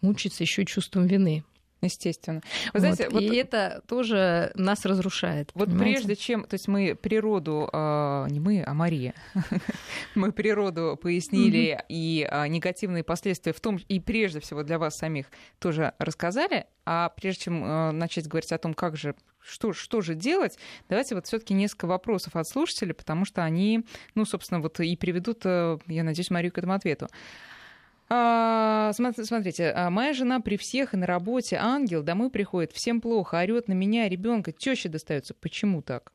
[SPEAKER 2] мучаются еще чувством вины.
[SPEAKER 1] Естественно.
[SPEAKER 2] Вы знаете, вот, вот... И это тоже нас разрушает.
[SPEAKER 1] Вот понимаете? прежде чем, то есть мы природу, э, не мы, а Мария, мы природу пояснили и э, негативные последствия в том, и прежде всего для вас самих тоже рассказали, а прежде чем э, начать говорить о том, как же что, что же делать, давайте вот все-таки несколько вопросов от слушателей, потому что они, ну, собственно, вот и приведут, я надеюсь, Марию к этому ответу. А, смотрите, а, моя жена при всех и на работе ангел, домой приходит, всем плохо, орет на меня, ребенка, теща достается. Почему так?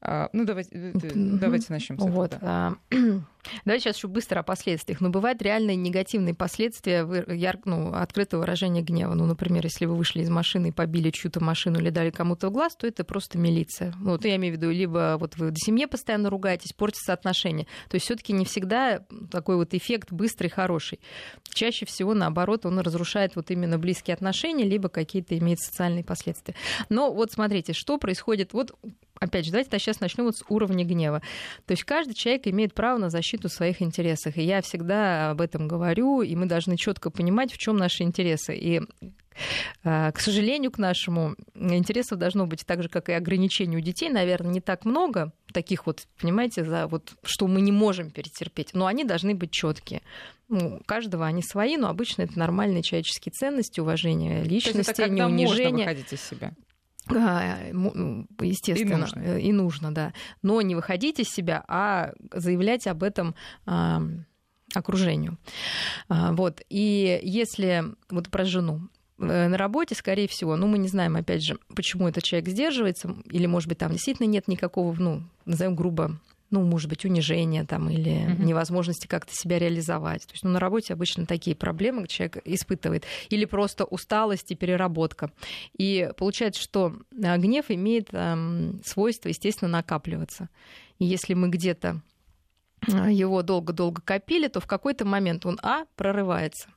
[SPEAKER 1] А, ну, давайте, э, давайте начнем с этого.
[SPEAKER 2] Вот. Да. Давайте сейчас еще быстро о последствиях. Но бывают реальные негативные последствия яр... ну, открытого выражения гнева. Ну, например, если вы вышли из машины и побили чью-то машину или дали кому-то в глаз, то это просто милиция. Ну, вот я имею в виду, либо вот вы в семье постоянно ругаетесь, портятся отношения. То есть все таки не всегда такой вот эффект быстрый, хороший. Чаще всего, наоборот, он разрушает вот именно близкие отношения, либо какие-то имеет социальные последствия. Но вот смотрите, что происходит. Вот опять же, давайте сейчас начнем вот с уровня гнева. То есть каждый человек имеет право на защиту своих интересов. И я всегда об этом говорю, и мы должны четко понимать, в чем наши интересы. И а, к сожалению, к нашему интересов должно быть так же, как и ограничений у детей, наверное, не так много таких вот, понимаете, за вот, что мы не можем перетерпеть, но они должны быть четкие. Ну, у каждого они свои, но обычно это нормальные человеческие ценности, уважение личности,
[SPEAKER 1] То есть это
[SPEAKER 2] не унижение. Можно
[SPEAKER 1] выходить из себя.
[SPEAKER 2] А, естественно, и нужно. и нужно, да. Но не выходить из себя, а заявлять об этом окружению. А, вот. И если вот про жену, э, на работе, скорее всего, ну, мы не знаем, опять же, почему этот человек сдерживается, или, может быть, там действительно нет никакого, ну, назовем грубо, ну, может быть, унижения там или mm-hmm. невозможности как-то себя реализовать. То есть ну, на работе обычно такие проблемы человек испытывает. Или просто усталость и переработка. И получается, что а, гнев имеет эм, свойство, естественно, накапливаться. И если мы где-то а, его долго-долго копили, то в какой-то момент он, а, прорывается.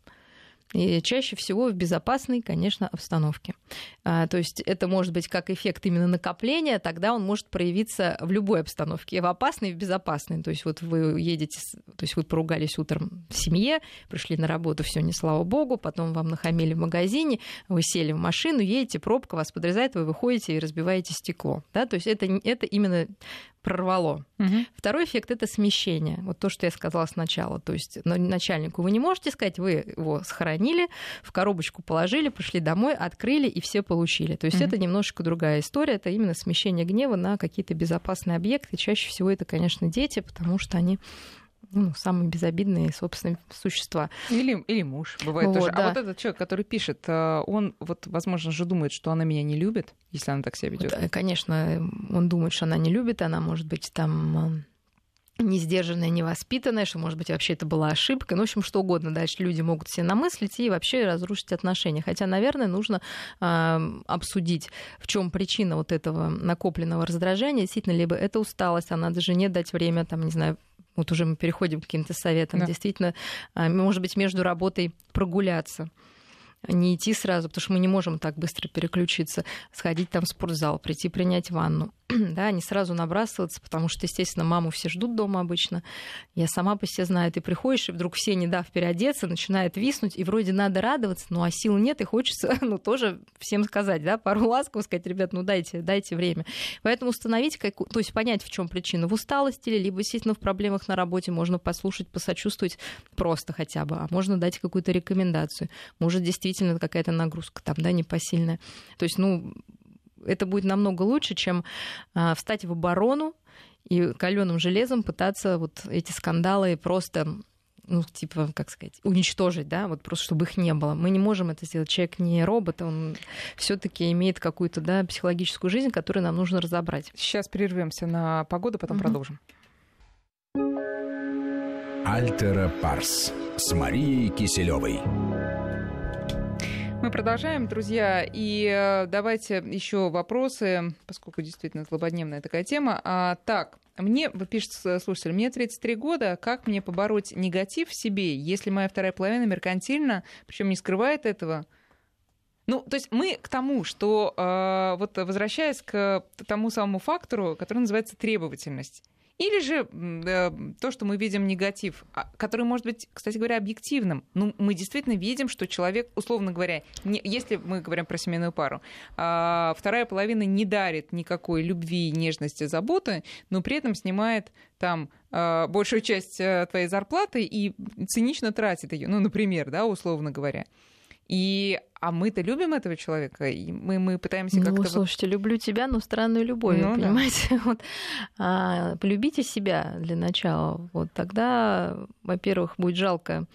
[SPEAKER 2] И чаще всего в безопасной, конечно, обстановке. А, то есть это может быть как эффект именно накопления, тогда он может проявиться в любой обстановке, и в опасной, и в безопасной. То есть вот вы едете, то есть вы поругались утром в семье, пришли на работу, все не слава богу, потом вам нахамили в магазине, вы сели в машину, едете, пробка вас подрезает, вы выходите и разбиваете стекло. Да? То есть это, это именно прорвало. Угу. Второй эффект это смещение. Вот то, что я сказала сначала. То есть начальнику вы не можете сказать, вы его сохранили, в коробочку положили, пришли домой, открыли и все получили. То есть угу. это немножечко другая история. Это именно смещение гнева на какие-то безопасные объекты. Чаще всего это, конечно, дети, потому что они ну, самые безобидные, собственно, существа.
[SPEAKER 1] Или, или муж, бывает вот, тоже. А да. А вот этот человек, который пишет, э, он, вот, возможно, же думает, что она меня не любит, если она так себя ведет.
[SPEAKER 2] Вот, конечно, он думает, что она не любит, она может быть там э, не сдержанная, невоспитанная, что, может быть, вообще это была ошибка. Ну, в общем, что угодно дальше люди могут себе намыслить и вообще разрушить отношения. Хотя, наверное, нужно э, обсудить, в чем причина вот этого накопленного раздражения. Действительно, либо это усталость, а надо же не дать время, там, не знаю, вот уже мы переходим к каким-то советам, да. действительно, а, может быть, между работой прогуляться не идти сразу, потому что мы не можем так быстро переключиться, сходить там в спортзал, прийти принять ванну. да, не сразу набрасываться, потому что, естественно, маму все ждут дома обычно. Я сама по себе знаю, ты приходишь, и вдруг все, не дав переодеться, начинает виснуть, и вроде надо радоваться, ну а сил нет, и хочется, ну, тоже всем сказать, да, пару ласково сказать, ребят, ну дайте, дайте время. Поэтому установить, как, то есть понять, в чем причина, в усталости или либо, естественно, в проблемах на работе, можно послушать, посочувствовать просто хотя бы, а можно дать какую-то рекомендацию. Может, действительно какая-то нагрузка там, да, непосильная. То есть, ну, это будет намного лучше, чем а, встать в оборону и каленым железом пытаться вот эти скандалы просто ну, типа, как сказать, уничтожить, да, вот просто чтобы их не было. Мы не можем это сделать. Человек не робот, он все-таки имеет какую-то, да, психологическую жизнь, которую нам нужно разобрать.
[SPEAKER 1] Сейчас прервемся на погоду, потом угу. продолжим.
[SPEAKER 3] Альтера Парс с Марией Киселевой.
[SPEAKER 1] Мы продолжаем, друзья, и э, давайте еще вопросы, поскольку действительно злободневная такая тема. А, так, мне, пишет слушатель, мне 33 года, как мне побороть негатив в себе, если моя вторая половина меркантильна, причем не скрывает этого? Ну, то есть мы к тому, что э, вот возвращаясь к тому самому фактору, который называется требовательность. Или же э, то, что мы видим негатив, а, который может быть, кстати говоря, объективным. Ну, мы действительно видим, что человек, условно говоря, не, если мы говорим про семейную пару, э, вторая половина не дарит никакой любви, нежности, заботы, но при этом снимает там э, большую часть э, твоей зарплаты и цинично тратит ее, ну, например, да, условно говоря. И а мы-то любим этого человека, и мы, мы пытаемся
[SPEAKER 2] ну,
[SPEAKER 1] как-то...
[SPEAKER 2] слушайте, вот... люблю тебя, но странную любовь, ну, понимаете? Да. Вот, а, полюбите себя для начала. Вот тогда, во-первых, будет жалко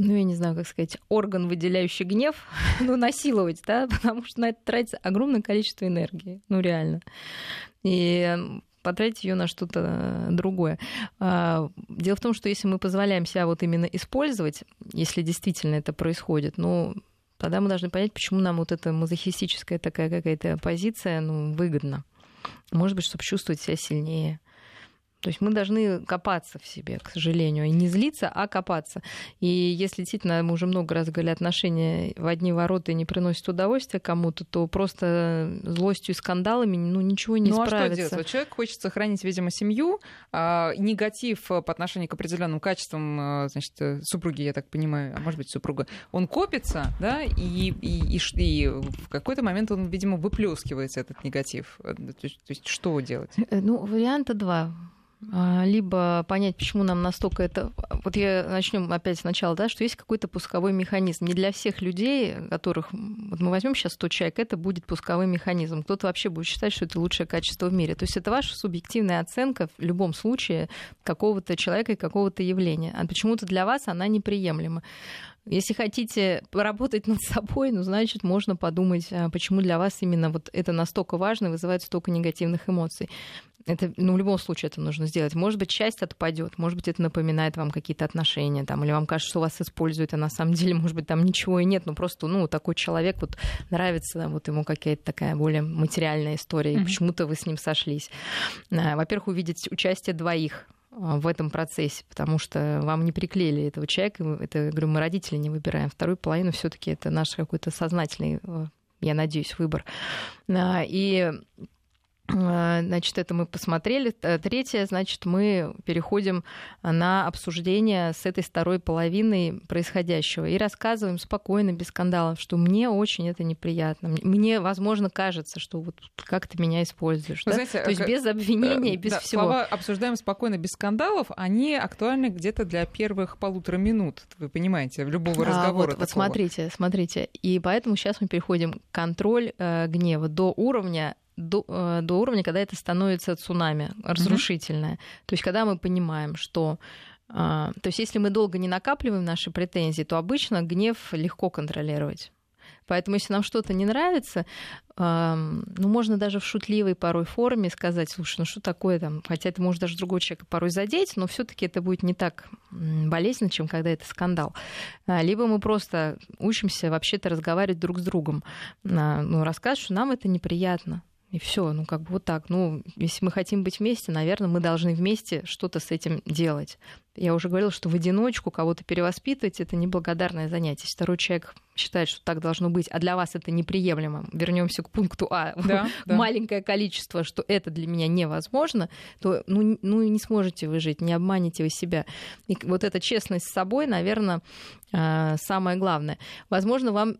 [SPEAKER 2] ну, я не знаю, как сказать, орган, выделяющий гнев, ну, насиловать, да, потому что на это тратится огромное количество энергии, ну, реально. И потратить ее на что-то другое. А, дело в том, что если мы позволяем себя вот именно использовать, если действительно это происходит, ну, тогда мы должны понять, почему нам вот эта мазохистическая такая какая-то позиция ну, выгодна. Может быть, чтобы чувствовать себя сильнее. То есть мы должны копаться в себе, к сожалению, и не злиться, а копаться. И если действительно мы уже много раз говорили, отношения в одни ворота не приносят удовольствия кому-то, то просто злостью и скандалами ну, ничего не
[SPEAKER 1] ну,
[SPEAKER 2] справится.
[SPEAKER 1] Ну а что делать? Вот человек хочет сохранить, видимо, семью, а негатив по отношению к определенным качествам, а, значит, супруги, я так понимаю, а может быть супруга, он копится, да, и, и, и, и в какой-то момент он, видимо, выплескивается этот негатив. То есть, то есть что делать?
[SPEAKER 2] Э, ну, варианта два либо понять, почему нам настолько это... Вот я начнем опять сначала, да, что есть какой-то пусковой механизм. Не для всех людей, которых... Вот мы возьмем сейчас 100 человек, это будет пусковой механизм. Кто-то вообще будет считать, что это лучшее качество в мире. То есть это ваша субъективная оценка в любом случае какого-то человека и какого-то явления. А почему-то для вас она неприемлема. Если хотите поработать над собой, ну, значит, можно подумать, а почему для вас именно вот это настолько важно и вызывает столько негативных эмоций. Это, ну, в любом случае это нужно сделать. Может быть, часть отпадет, может быть, это напоминает вам какие-то отношения, там, или вам кажется, что вас используют, а на самом деле, может быть, там ничего и нет, но просто, ну, такой человек вот нравится, вот ему какая-то такая более материальная история, и mm-hmm. почему-то вы с ним сошлись. А, во-первых, увидеть участие двоих в этом процессе, потому что вам не приклеили этого человека, это, говорю, мы родители не выбираем. Вторую половину все таки это наш какой-то сознательный, э, я надеюсь, выбор. И Э, значит, это мы посмотрели. Третье, значит, мы переходим на обсуждение с этой второй половиной происходящего и рассказываем спокойно, без скандалов, что мне очень это неприятно. Мне, возможно, кажется, что вот как ты меня используешь. Да? Знаете, То есть без обвинения, без да, всего.
[SPEAKER 1] Слова «обсуждаем спокойно, без скандалов», они актуальны где-то для первых полутора минут, вы понимаете, в любого разговора.
[SPEAKER 2] А, вот, вот смотрите, смотрите. И поэтому сейчас мы переходим к контроль э, гнева до уровня до, э, до уровня, когда это становится цунами разрушительное. Mm-hmm. То есть, когда мы понимаем, что а, то есть, если мы долго не накапливаем наши претензии, то обычно гнев легко контролировать. Поэтому, если нам что-то не нравится, ну, можно даже в шутливой порой форме сказать, слушай, ну что такое там, хотя это может даже другого человека порой задеть, но все таки это будет не так болезненно, чем когда это скандал. А, либо мы просто учимся вообще-то разговаривать друг с другом, ну, рассказывать, что нам это неприятно, и все, ну как бы вот так. Ну, если мы хотим быть вместе, наверное, мы должны вместе что-то с этим делать. Я уже говорила, что в одиночку кого-то перевоспитывать это неблагодарное занятие. Если второй человек считает, что так должно быть, а для вас это неприемлемо, вернемся к пункту А, да, маленькое количество, что это для меня невозможно, то ну, ну не сможете вы жить, не обманете вы себя. И вот эта честность с собой, наверное, а, самое главное. Возможно, вам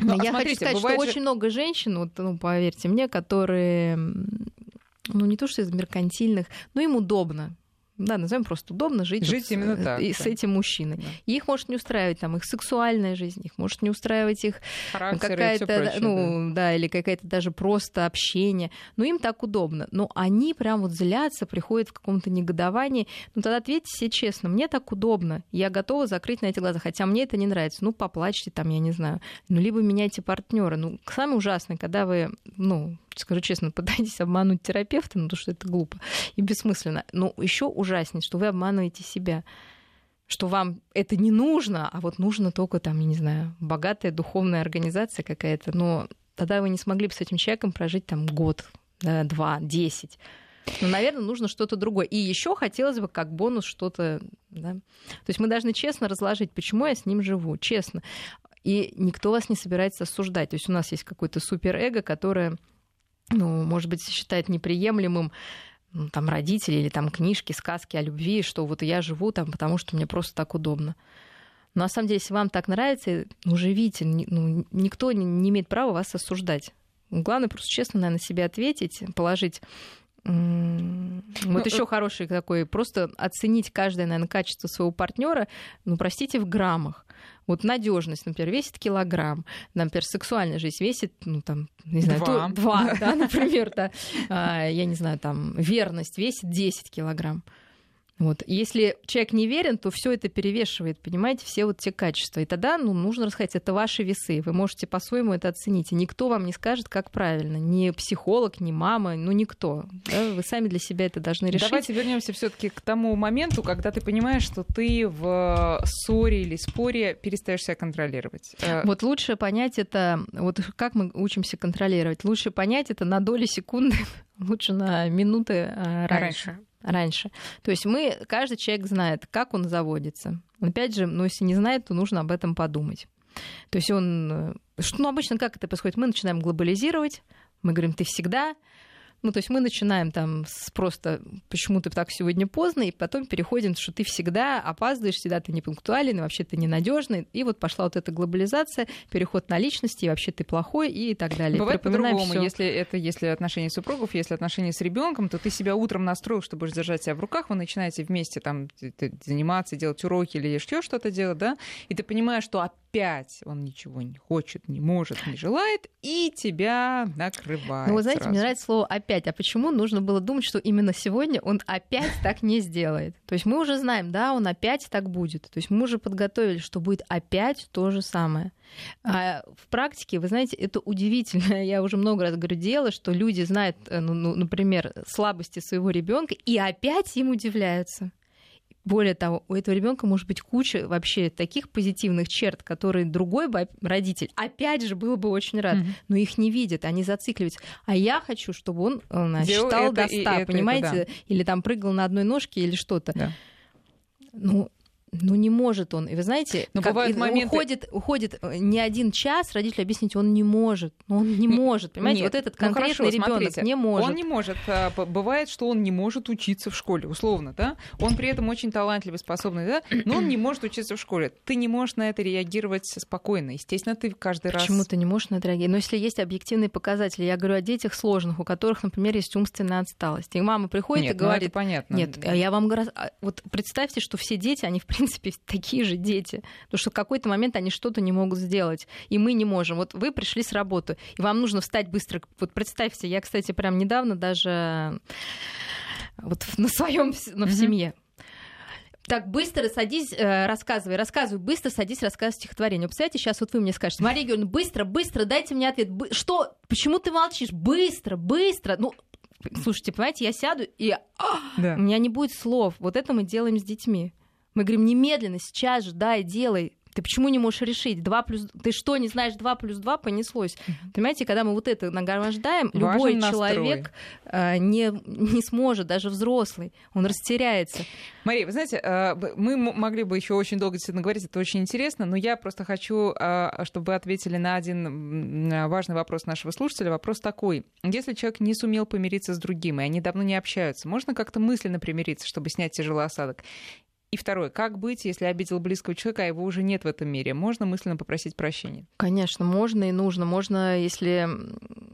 [SPEAKER 2] ну, а Я смотрите, хочу сказать, что же... очень много женщин, вот, ну, поверьте мне, которые, ну, не то что из меркантильных, но им удобно да, назовем просто удобно жить,
[SPEAKER 1] жить вот именно с, так,
[SPEAKER 2] и да. с этим мужчиной. Да. И их может не устраивать там их сексуальная жизнь, их может не устраивать их какая-то, ну, да. да, или какая-то даже просто общение. Но им так удобно. Но они прям вот злятся, приходят в каком-то негодовании. Ну, тогда ответьте себе честно, мне так удобно, я готова закрыть на эти глаза, хотя мне это не нравится. Ну, поплачьте там, я не знаю. Ну, либо меняйте партнера. Ну, самое ужасное, когда вы, ну, скажу честно, пытаетесь обмануть терапевта, ну, потому что это глупо и бессмысленно. Но еще ужаснее, что вы обманываете себя что вам это не нужно, а вот нужно только там, я не знаю, богатая духовная организация какая-то, но тогда вы не смогли бы с этим человеком прожить там год, да, два, десять. Но, наверное, нужно что-то другое. И еще хотелось бы как бонус что-то, да. То есть мы должны честно разложить, почему я с ним живу, честно. И никто вас не собирается осуждать. То есть у нас есть какое-то суперэго, которое ну, может быть, считает неприемлемым ну, там родители или там книжки, сказки о любви, что вот я живу там, потому что мне просто так удобно. Но на самом деле, если вам так нравится, ну, живите, ну, никто не имеет права вас осуждать. Главное просто честно, наверное, себе ответить, положить вот ну, еще э хороший такой, просто оценить каждое, наверное, качество своего партнера, ну, простите, в граммах. Вот надежность, например, весит килограмм, например, сексуальная жизнь весит, ну, там, не знаю, два, то, два да, например, да, а, я не знаю, там, верность весит 10 килограмм. Вот. Если человек не верен, то все это перевешивает, понимаете, все вот те качества. И тогда ну, нужно рассказать, это ваши весы, вы можете по-своему это оценить. И никто вам не скажет, как правильно. Ни психолог, ни мама, ну никто. Да? Вы сами для себя это должны решить.
[SPEAKER 1] Давайте вернемся все-таки к тому моменту, когда ты понимаешь, что ты в ссоре или споре перестаешь себя контролировать.
[SPEAKER 2] Э, вот лучше понять это, вот как мы учимся контролировать, лучше понять это на доли секунды, лучше на минуты э, раньше. раньше раньше. То есть мы, каждый человек знает, как он заводится. Опять же, ну, если не знает, то нужно об этом подумать. То есть он... Э, ну, обычно как это происходит? Мы начинаем глобализировать, мы говорим, ты всегда, ну, то есть мы начинаем там с просто «почему ты так сегодня поздно», и потом переходим, что ты всегда опаздываешь, всегда ты не пунктуален, вообще ты ненадежный. И вот пошла вот эта глобализация, переход на личности, и вообще ты плохой и так далее.
[SPEAKER 1] Бывает по-другому. Если это если отношения супругов, если отношения с ребенком, то ты себя утром настроил, чтобы держать себя в руках, вы начинаете вместе там заниматься, делать уроки или еще что-то делать, да, и ты понимаешь, что опять он ничего не хочет, не может, не желает, и тебя накрывает.
[SPEAKER 2] Ну, вы знаете,
[SPEAKER 1] сразу.
[SPEAKER 2] мне нравится слово «опять». А почему нужно было думать, что именно сегодня он опять так не сделает? То есть мы уже знаем, да, он опять так будет. То есть мы уже подготовили, что будет опять то же самое. А в практике, вы знаете, это удивительно. Я уже много раз говорю, дело, что люди знают, э, ну, ну, например, слабости своего ребенка и опять им удивляются. Более того, у этого ребенка может быть куча вообще таких позитивных черт, которые другой бы родитель, опять же, был бы очень рад, mm-hmm. но их не видят, они зацикливаются. А я хочу, чтобы он э, считал до 100, понимаете? Это, да. Или там прыгал на одной ножке или что-то. Да. Ну, ну, не может он. И вы знаете, Но как, бывают моменты... уходит, уходит э, не один час, родитель объяснить, он не может. Ну, он не может. Понимаете, Нет. вот этот ну, конкретный ну, ребенок не может.
[SPEAKER 1] Он не может. А, бывает, что он не может учиться в школе, условно, да? Он при этом очень талантливый, способный, да? Но он не может учиться в школе. Ты не можешь на это реагировать спокойно. Естественно, ты каждый раз...
[SPEAKER 2] Почему ты не можешь на это реагировать? Но если есть объективные показатели, я говорю о детях сложных, у которых, например, есть умственная отсталость. И мама приходит
[SPEAKER 1] Нет,
[SPEAKER 2] и говорит... Ну
[SPEAKER 1] это понятно.
[SPEAKER 2] Нет, а я вам. А, вот представьте, что все дети, они, в принципе, такие же дети. Потому что в какой-то момент они что-то не могут сделать. И мы не можем. Вот вы пришли с работы, и вам нужно встать быстро. Вот представьте, я, кстати, прям недавно даже вот на своем на, в семье так, быстро садись, э, рассказывай, рассказывай, быстро садись, рассказывай стихотворение. Представляете, сейчас вот вы мне скажете, Мария Георгиевна, быстро, быстро, дайте мне ответ. Бы- что? Почему ты молчишь? Быстро, быстро. Ну, слушайте, понимаете, я сяду, и а, да. у меня не будет слов. Вот это мы делаем с детьми. Мы говорим, немедленно, сейчас же, дай, делай. Ты почему не можешь решить? 2 плюс... Ты что, не знаешь, 2 плюс 2 понеслось? Понимаете, когда мы вот это нагромождаем, любой настрой. человек э, не, не сможет, даже взрослый, он растеряется.
[SPEAKER 1] Мария, вы знаете, э, мы могли бы еще очень долго действительно говорить, это очень интересно, но я просто хочу, э, чтобы вы ответили на один важный вопрос нашего слушателя. Вопрос такой. Если человек не сумел помириться с другим, и они давно не общаются, можно как-то мысленно примириться, чтобы снять тяжелый осадок? И второе, как быть, если обидел близкого человека, а его уже нет в этом мире? Можно мысленно попросить прощения?
[SPEAKER 2] Конечно, можно и нужно. Можно, если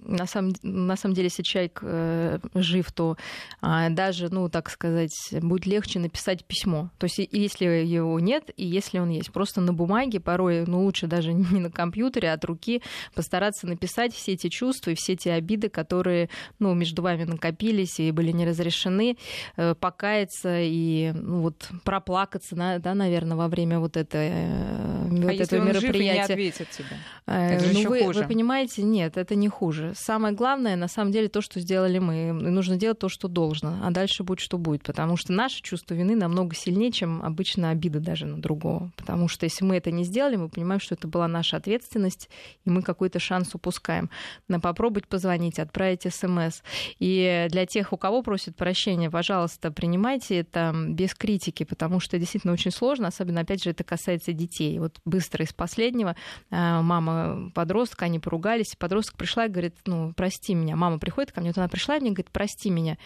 [SPEAKER 2] на самом, на самом деле, если человек э, жив, то э, даже, ну, так сказать, будет легче написать письмо. То есть, если его нет, и если он есть. Просто на бумаге порой, ну, лучше даже не на компьютере, а от руки постараться написать все эти чувства и все эти обиды, которые, ну, между вами накопились и были не разрешены, э, покаяться и, ну, вот, про проплакаться, да, наверное, во время вот, это, э, вот
[SPEAKER 1] а
[SPEAKER 2] этого мероприятия.
[SPEAKER 1] Жив и не ответит тебе?
[SPEAKER 2] Э, это же ну, вы, хуже. вы понимаете, нет, это не хуже. Самое главное, на самом деле, то, что сделали мы. Нужно делать то, что должно, а дальше будет, что будет. Потому что наше чувство вины намного сильнее, чем обычно обида даже на другого. Потому что если мы это не сделали, мы понимаем, что это была наша ответственность, и мы какой-то шанс упускаем. На попробовать позвонить, отправить смс. И для тех, у кого просят прощения, пожалуйста, принимайте это без критики, потому потому что действительно очень сложно, особенно, опять же, это касается детей. Вот быстро из последнего а, мама подростка, они поругались, подросток пришла и говорит, ну, прости меня. Мама приходит ко мне, вот она пришла и мне говорит, прости меня.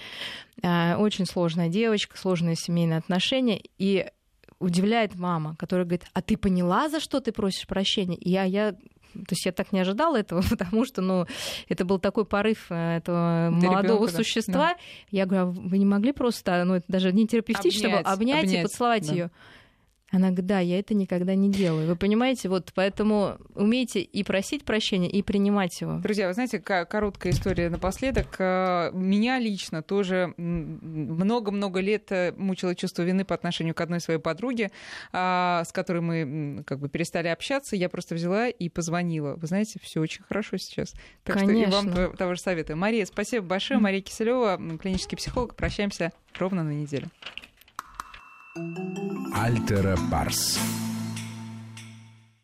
[SPEAKER 2] А, очень сложная девочка, сложные семейные отношения, и удивляет мама, которая говорит, а ты поняла, за что ты просишь прощения? И я, я то есть я так не ожидала этого, потому что, ну, это был такой порыв э, этого Ты молодого ребенка, существа. Да. Я говорю, а вы не могли просто, ну, это даже не терапевтично обнять, было, обнять, обнять и поцеловать да. ее. Она говорит, да, я это никогда не делаю. Вы понимаете, вот поэтому умейте и просить прощения, и принимать его.
[SPEAKER 1] Друзья, вы знаете, короткая история напоследок. Э, меня лично тоже много-много лет э, мучило чувство вины по отношению к одной своей подруге, а, с которой мы как бы перестали общаться. Я просто взяла и позвонила. Вы знаете, все очень хорошо сейчас. Так Конечно. что и вам того же советую. Мария, спасибо большое. Мария Киселева, клинический психолог. Прощаемся ровно на неделю.
[SPEAKER 3] Альтера Парс.